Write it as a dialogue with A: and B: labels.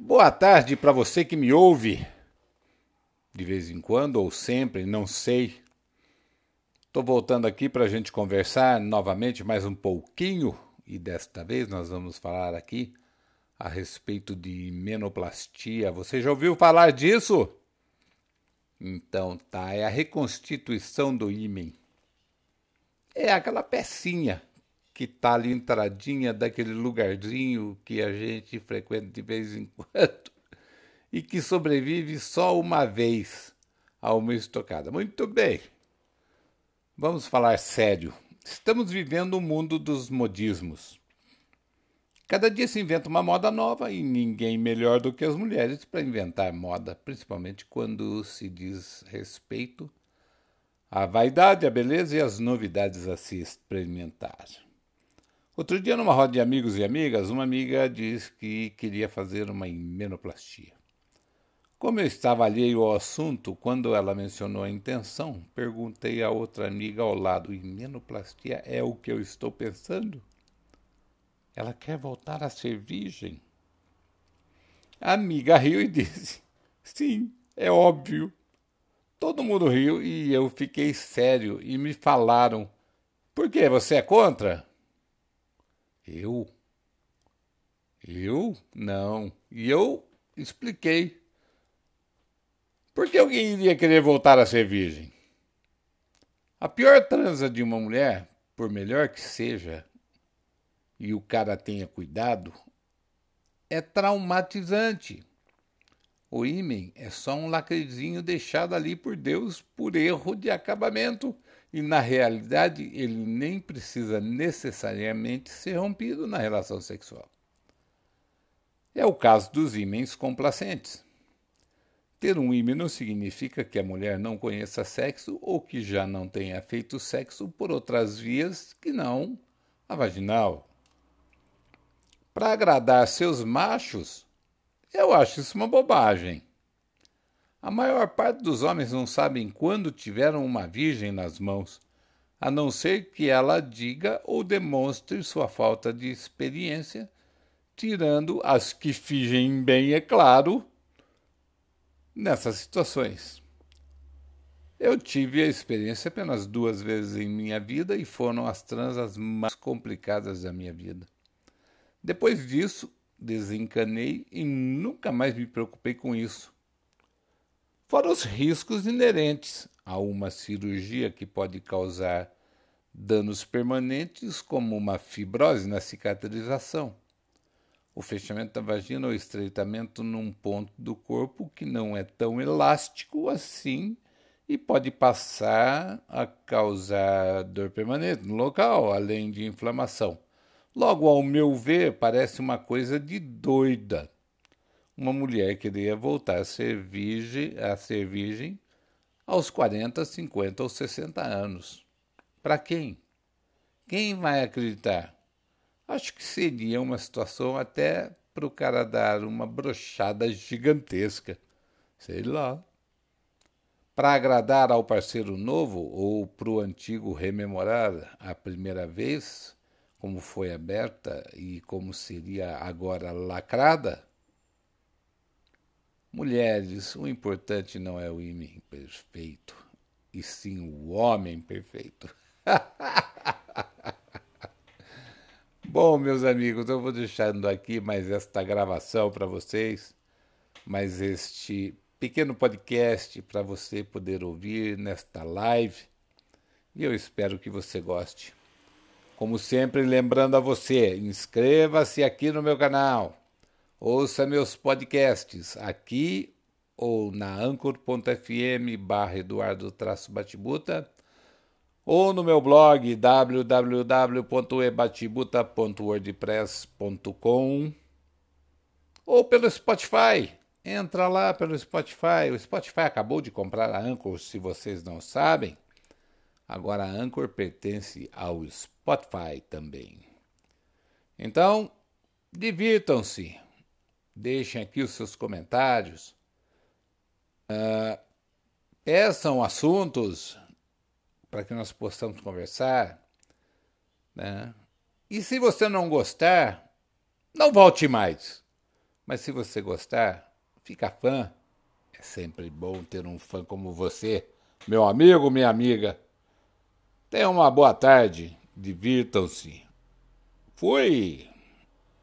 A: Boa tarde para você que me ouve de vez em quando ou sempre, não sei. Estou voltando aqui para a gente conversar novamente mais um pouquinho e desta vez nós vamos falar aqui a respeito de menoplastia. Você já ouviu falar disso? Então tá, é a reconstituição do ímen. É aquela pecinha que tá ali entradinha daquele lugarzinho que a gente frequenta de vez em quando e que sobrevive só uma vez a uma estocada. Muito bem. Vamos falar sério. Estamos vivendo o um mundo dos modismos. Cada dia se inventa uma moda nova e ninguém melhor do que as mulheres para inventar moda, principalmente quando se diz respeito à vaidade, à beleza e às novidades a se experimentar. Outro dia, numa roda de amigos e amigas, uma amiga disse que queria fazer uma menoplastia. Como eu estava alheio ao assunto, quando ela mencionou a intenção, perguntei a outra amiga ao lado: menoplastia é o que eu estou pensando? Ela quer voltar a ser virgem? A amiga riu e disse: Sim, é óbvio. Todo mundo riu e eu fiquei sério e me falaram: Por que você é contra? Eu? Eu? Não. E eu expliquei. Por que alguém iria querer voltar a ser virgem? A pior transa de uma mulher, por melhor que seja, e o cara tenha cuidado, é traumatizante. O ímen é só um lacrezinho deixado ali por Deus por erro de acabamento e na realidade ele nem precisa necessariamente ser rompido na relação sexual. É o caso dos ímens complacentes. Ter um ímã não significa que a mulher não conheça sexo ou que já não tenha feito sexo por outras vias que não a vaginal. Para agradar seus machos, eu acho isso uma bobagem. A maior parte dos homens não sabem quando tiveram uma virgem nas mãos, a não ser que ela diga ou demonstre sua falta de experiência, tirando as que fingem bem, é claro, nessas situações. Eu tive a experiência apenas duas vezes em minha vida e foram as transas mais complicadas da minha vida. Depois disso, desencanei e nunca mais me preocupei com isso fora os riscos inerentes a uma cirurgia que pode causar danos permanentes, como uma fibrose na cicatrização, o fechamento da vagina ou estreitamento num ponto do corpo que não é tão elástico assim e pode passar a causar dor permanente no local, além de inflamação. Logo, ao meu ver, parece uma coisa de doida uma mulher queria voltar a ser virgem, a ser virgem aos 40, 50 ou 60 anos. Para quem? Quem vai acreditar? Acho que seria uma situação até para o cara dar uma brochada gigantesca. Sei lá. Para agradar ao parceiro novo ou para o antigo rememorar a primeira vez, como foi aberta e como seria agora lacrada? Mulheres, o importante não é o homem perfeito, e sim o homem perfeito. Bom, meus amigos, eu vou deixando aqui mais esta gravação para vocês, mais este pequeno podcast para você poder ouvir nesta live. E eu espero que você goste. Como sempre, lembrando a você, inscreva-se aqui no meu canal Ouça meus podcasts aqui ou na anchor.fm barra Eduardo Batibuta ou no meu blog www.ebatibuta.wordpress.com ou pelo Spotify. Entra lá pelo Spotify. O Spotify acabou de comprar a Anchor, se vocês não sabem. Agora a Anchor pertence ao Spotify também. Então, divirtam-se deixem aqui os seus comentários, uh, peçam assuntos para que nós possamos conversar. Né? E se você não gostar, não volte mais. Mas se você gostar, fica fã. É sempre bom ter um fã como você, meu amigo, minha amiga. Tenha uma boa tarde, divirtam-se. Fui!